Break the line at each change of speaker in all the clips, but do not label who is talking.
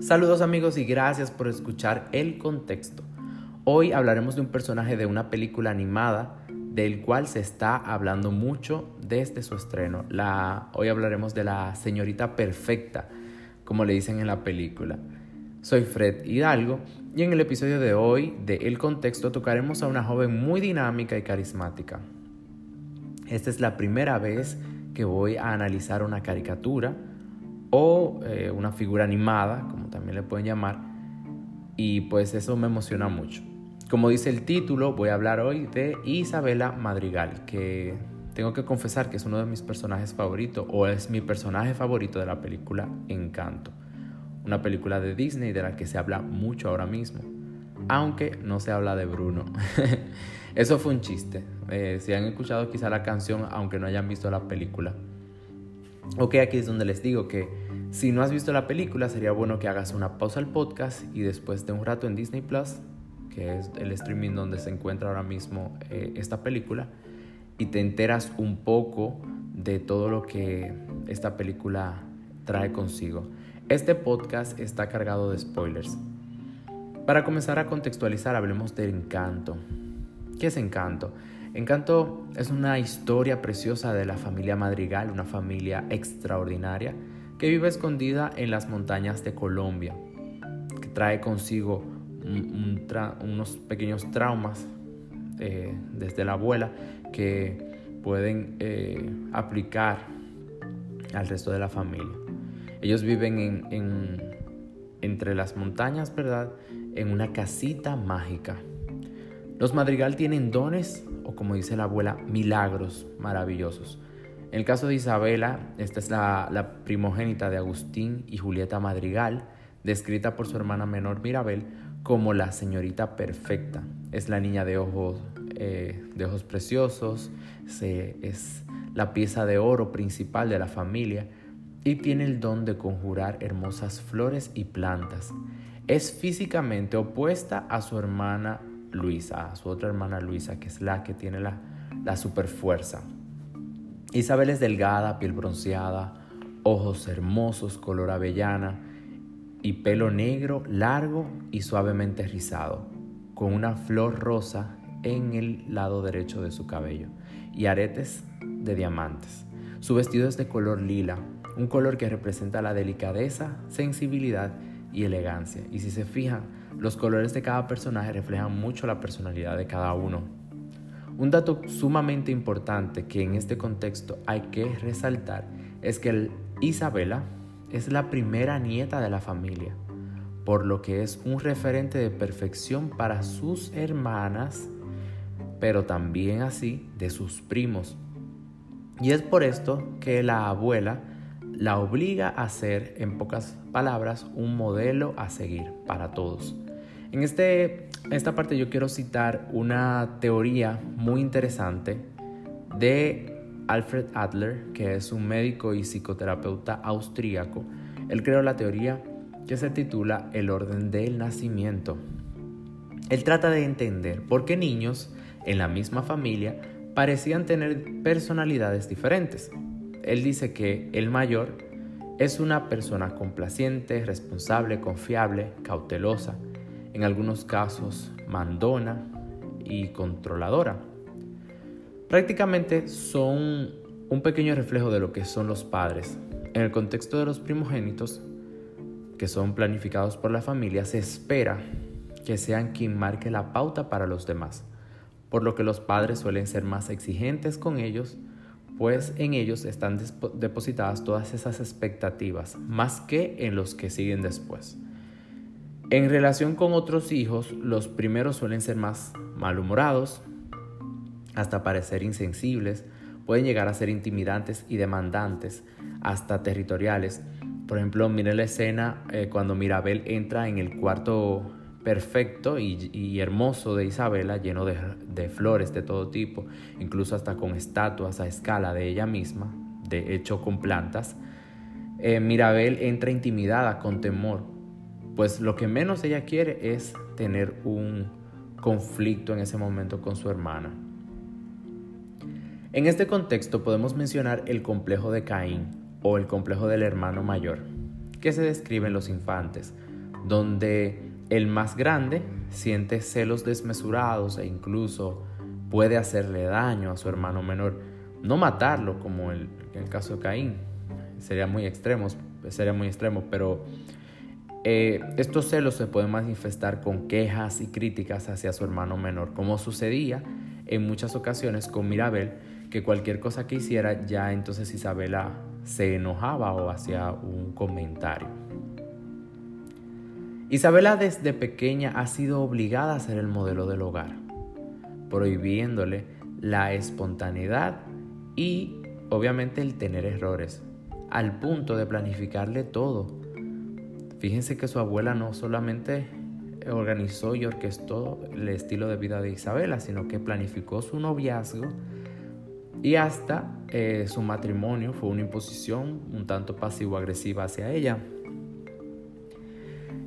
Saludos amigos y gracias por escuchar El Contexto. Hoy hablaremos de un personaje de una película animada del cual se está hablando mucho desde su estreno. Hoy hablaremos de la señorita perfecta, como le dicen en la película. Soy Fred Hidalgo y en el episodio de hoy de El Contexto tocaremos a una joven muy dinámica y carismática. Esta es la primera vez que voy a analizar una caricatura o eh, una figura animada, como también le pueden llamar, y pues eso me emociona mucho. Como dice el título, voy a hablar hoy de Isabela Madrigal, que tengo que confesar que es uno de mis personajes favoritos o es mi personaje favorito de la película Encanto, una película de Disney de la que se habla mucho ahora mismo, aunque no se habla de Bruno. Eso fue un chiste. Eh, si han escuchado quizá la canción, aunque no hayan visto la película. Ok, aquí es donde les digo que si no has visto la película, sería bueno que hagas una pausa al podcast y después de un rato en Disney Plus, que es el streaming donde se encuentra ahora mismo eh, esta película, y te enteras un poco de todo lo que esta película trae consigo. Este podcast está cargado de spoilers. Para comenzar a contextualizar, hablemos del encanto. ¿Qué es encanto? Encanto es una historia preciosa de la familia Madrigal, una familia extraordinaria que vive escondida en las montañas de Colombia, que trae consigo unos pequeños traumas eh, desde la abuela que pueden eh, aplicar al resto de la familia. Ellos viven entre las montañas, ¿verdad? En una casita mágica. Los madrigal tienen dones, o como dice la abuela, milagros maravillosos. En el caso de Isabela, esta es la, primogénita de Agustín y Julieta Madrigal, descrita por su hermana menor Mirabel como la señorita perfecta. Es la niña de ojos, eh, de ojos preciosos, es la pieza de oro principal de la familia y tiene el don de conjurar hermosas flores y plantas. Es físicamente opuesta a su hermana Luisa, su otra hermana Luisa, que es la que tiene la, la superfuerza. Isabel es delgada, piel bronceada, ojos hermosos, color avellana y pelo negro, largo y suavemente rizado, con una flor rosa en el lado derecho de su cabello y aretes de diamantes. Su vestido es de color lila, un color que representa la delicadeza, sensibilidad y elegancia. Y si se fijan, los colores de cada personaje reflejan mucho la personalidad de cada uno. Un dato sumamente importante que en este contexto hay que resaltar es que Isabela es la primera nieta de la familia, por lo que es un referente de perfección para sus hermanas, pero también así de sus primos. Y es por esto que la abuela la obliga a ser, en pocas palabras, un modelo a seguir para todos. En este, esta parte yo quiero citar una teoría muy interesante de Alfred Adler, que es un médico y psicoterapeuta austríaco. Él creó la teoría que se titula El orden del nacimiento. Él trata de entender por qué niños en la misma familia parecían tener personalidades diferentes. Él dice que el mayor es una persona complaciente, responsable, confiable, cautelosa, en algunos casos mandona y controladora. Prácticamente son un pequeño reflejo de lo que son los padres. En el contexto de los primogénitos, que son planificados por la familia, se espera que sean quien marque la pauta para los demás, por lo que los padres suelen ser más exigentes con ellos, pues en ellos están depositadas todas esas expectativas, más que en los que siguen después. En relación con otros hijos, los primeros suelen ser más malhumorados, hasta parecer insensibles, pueden llegar a ser intimidantes y demandantes, hasta territoriales. Por ejemplo, miren la escena eh, cuando Mirabel entra en el cuarto perfecto y, hermoso de Isabela, lleno de, flores de todo tipo, incluso hasta con estatuas a escala de ella misma, de hecho con plantas. Eh, Mirabel entra intimidada, con temor, pues lo que menos ella quiere es tener un conflicto en ese momento con su hermana. En este contexto podemos mencionar el complejo de Caín o el complejo del hermano mayor, que se describe en los infantes, donde el más grande siente celos desmesurados e incluso puede hacerle daño a su hermano menor, no matarlo como en el caso de Caín, sería muy extremo, sería muy extremo, pero eh, estos celos se pueden manifestar con quejas y críticas hacia su hermano menor, como sucedía en muchas ocasiones con Mirabel, que cualquier cosa que hiciera ya entonces Isabela se enojaba o hacía un comentario. Isabela desde pequeña ha sido obligada a ser el modelo del hogar, prohibiéndole la espontaneidad y obviamente el tener errores, al punto de planificarle todo. Fíjense que su abuela no solamente organizó y orquestó el estilo de vida de Isabela, sino que planificó su noviazgo y hasta eh, su matrimonio fue una imposición un tanto pasivo-agresiva hacia ella.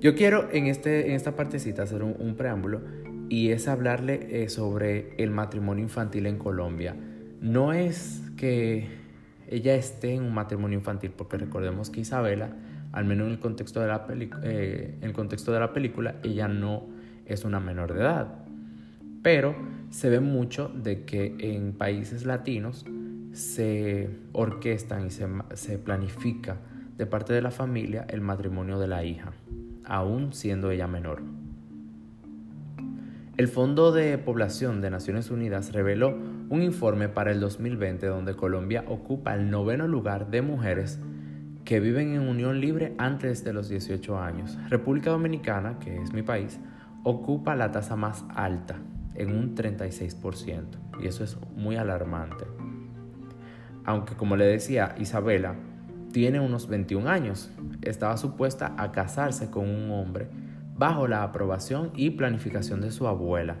Yo quiero en, este, en esta partecita hacer un, preámbulo y es hablarle eh, sobre el matrimonio infantil en Colombia. No es que ella esté en un matrimonio infantil, porque recordemos que Isabela al menos en el contexto de la, eh, en el contexto de la película, ella no es una menor de edad. Pero se ve mucho de que en países latinos se orquestan y se, se planifica de parte de la familia el matrimonio de la hija, aún siendo ella menor. El Fondo de Población de Naciones Unidas reveló un informe para el 2020 donde Colombia ocupa el noveno lugar de mujeres que viven en unión libre antes de los 18 años. República Dominicana, que es mi país, ocupa la tasa más alta, en un 36%, y eso es muy alarmante. Aunque como le decía, Isabela tiene unos 21 años, estaba supuesta a casarse con un hombre bajo la aprobación y planificación de su abuela,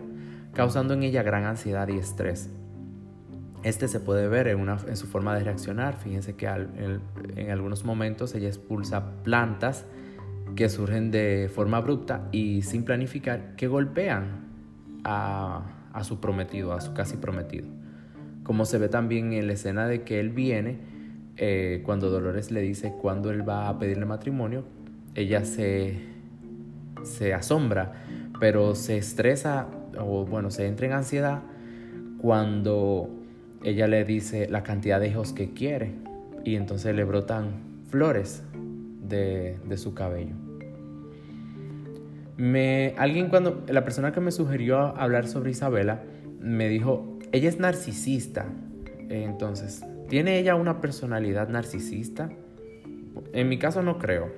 causando en ella gran ansiedad y estrés. Este se puede ver en, su forma de reaccionar. Fíjense que en, algunos momentos ella expulsa plantas que surgen de forma abrupta y sin planificar que golpean a, su prometido, a su casi prometido. Como se ve también en la escena de que él viene, eh, cuando Dolores le dice cuándo él va a pedirle matrimonio, ella se, se asombra, pero se estresa o bueno, se entra en ansiedad cuando ella le dice la cantidad de hijos que quiere y entonces le brotan flores de, su cabello. Me, alguien cuando, la persona que me sugirió hablar sobre Isabela me dijo, ella es narcisista. Entonces, ¿tiene ella una personalidad narcisista? En mi caso no creo.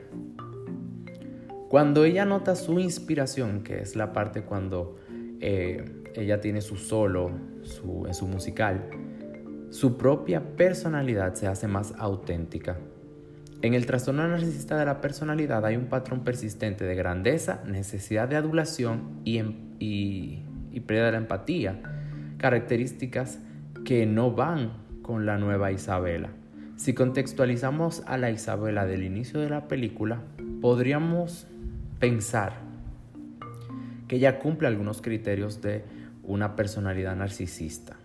Cuando ella nota su inspiración, que es la parte cuando eh, ella tiene su solo su, en su musical, su propia personalidad se hace más auténtica. En el trastorno narcisista de la personalidad hay un patrón persistente de grandeza, necesidad de adulación y, em, y, pérdida de la empatía, características que no van con la nueva Isabela. Si contextualizamos a la Isabela del inicio de la película, podríamos pensar que ella cumple algunos criterios de una personalidad narcisista.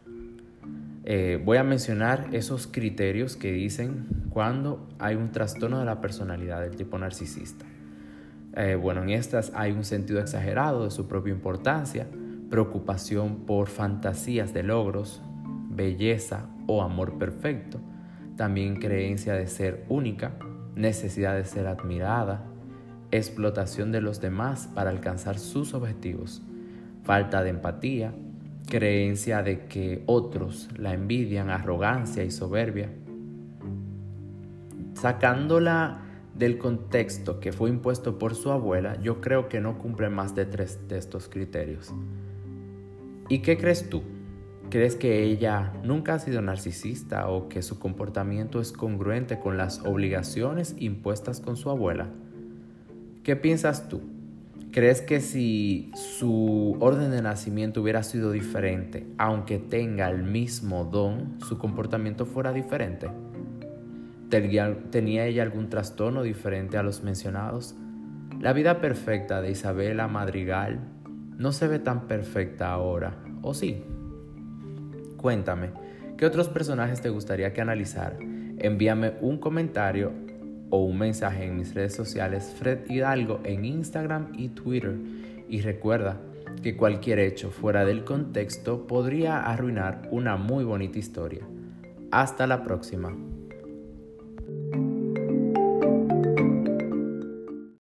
Eh, voy a mencionar esos criterios que dicen cuando hay un trastorno de la personalidad del tipo narcisista. Eh, bueno, en estas hay un sentido exagerado de su propia importancia, preocupación por fantasías de logros, belleza o amor perfecto, también creencia de ser única, necesidad de ser admirada, explotación de los demás para alcanzar sus objetivos, falta de empatía, creencia de que otros la envidian, arrogancia y soberbia. Sacándola del contexto que fue impuesto por su abuela, yo creo que no cumple más de tres de estos criterios. ¿Y qué crees tú? ¿Crees que ella nunca ha sido narcisista o que su comportamiento es congruente con las obligaciones impuestas con su abuela? ¿Qué piensas tú? ¿Crees que si su orden de nacimiento hubiera sido diferente, aunque tenga el mismo don, su comportamiento fuera diferente? ¿Tenía ella algún trastorno diferente a los mencionados? La vida perfecta de Isabela Madrigal no se ve tan perfecta ahora, ¿o sí? Cuéntame, ¿qué otros personajes te gustaría que analizara? Envíame un comentario o un mensaje en mis redes sociales Fred Hidalgo en Instagram y Twitter. Y recuerda que cualquier hecho fuera del contexto podría arruinar una muy bonita historia. Hasta la próxima.